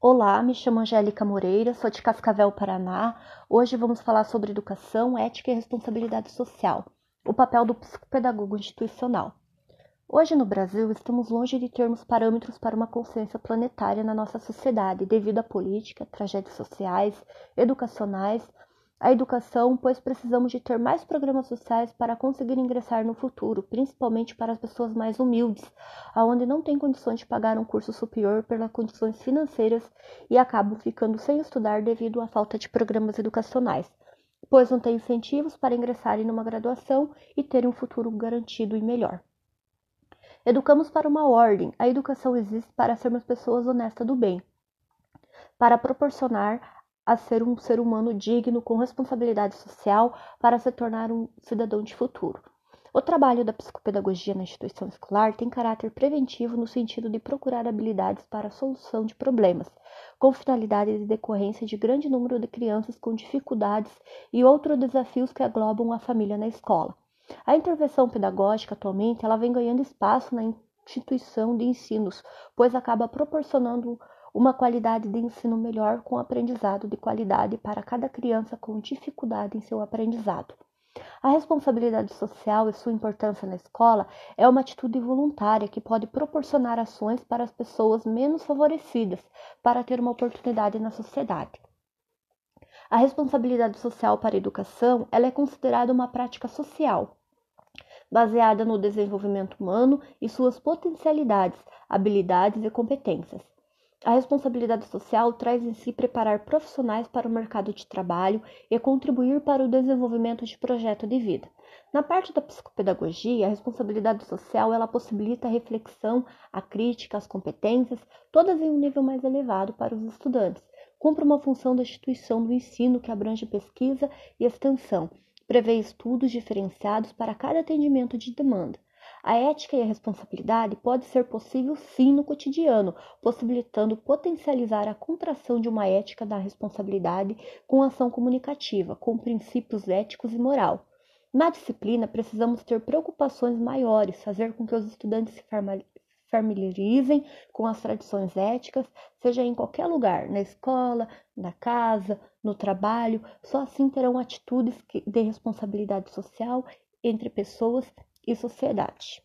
Olá, me chamo Angélica Moreira, sou de Cascavel, Paraná. Hoje vamos falar sobre educação, ética e responsabilidade social, o papel do psicopedagogo institucional. Hoje no Brasil, estamos longe de termos parâmetros para uma consciência planetária na nossa sociedade, devido à política, tragédias sociais, educacionais, a educação, pois precisamos de ter mais programas sociais para conseguir ingressar no futuro, principalmente para as pessoas mais humildes, aonde não têm condições de pagar um curso superior pelas condições financeiras e acabam ficando sem estudar devido à falta de programas educacionais, pois não têm incentivos para ingressarem numa graduação e terem um futuro garantido e melhor. Educamos para uma ordem. A educação existe para sermos pessoas honestas do bem, para proporcionar a ser um ser humano digno com responsabilidade social para se tornar um cidadão de futuro. O trabalho da psicopedagogia na instituição escolar tem caráter preventivo no sentido de procurar habilidades para a solução de problemas, com finalidade de decorrência de grande número de crianças com dificuldades e outros desafios que aglobam a família na escola. A intervenção pedagógica atualmente ela vem ganhando espaço na instituição de ensinos, pois acaba proporcionando uma qualidade de ensino melhor com aprendizado de qualidade para cada criança com dificuldade em seu aprendizado. A responsabilidade social e sua importância na escola é uma atitude voluntária que pode proporcionar ações para as pessoas menos favorecidas para ter uma oportunidade na sociedade. A responsabilidade social para a educação ela é considerada uma prática social, baseada no desenvolvimento humano e suas potencialidades, habilidades e competências. A responsabilidade social traz em si preparar profissionais para o mercado de trabalho e contribuir para o desenvolvimento de projeto de vida. Na parte da psicopedagogia, a responsabilidade social ela possibilita a reflexão, a crítica, as competências, todas em um nível mais elevado para os estudantes. Cumpre uma função da instituição do ensino que abrange pesquisa e extensão, prevê estudos diferenciados para cada atendimento de demanda. A ética e a responsabilidade pode ser possível sim no cotidiano, possibilitando potencializar a contração de uma ética da responsabilidade com ação comunicativa, com princípios éticos e moral. Na disciplina, precisamos ter preocupações maiores, fazer com que os estudantes se familiarizem com as tradições éticas, seja em qualquer lugar, na escola, na casa, no trabalho, só assim terão atitudes de responsabilidade social entre pessoas e sociedade.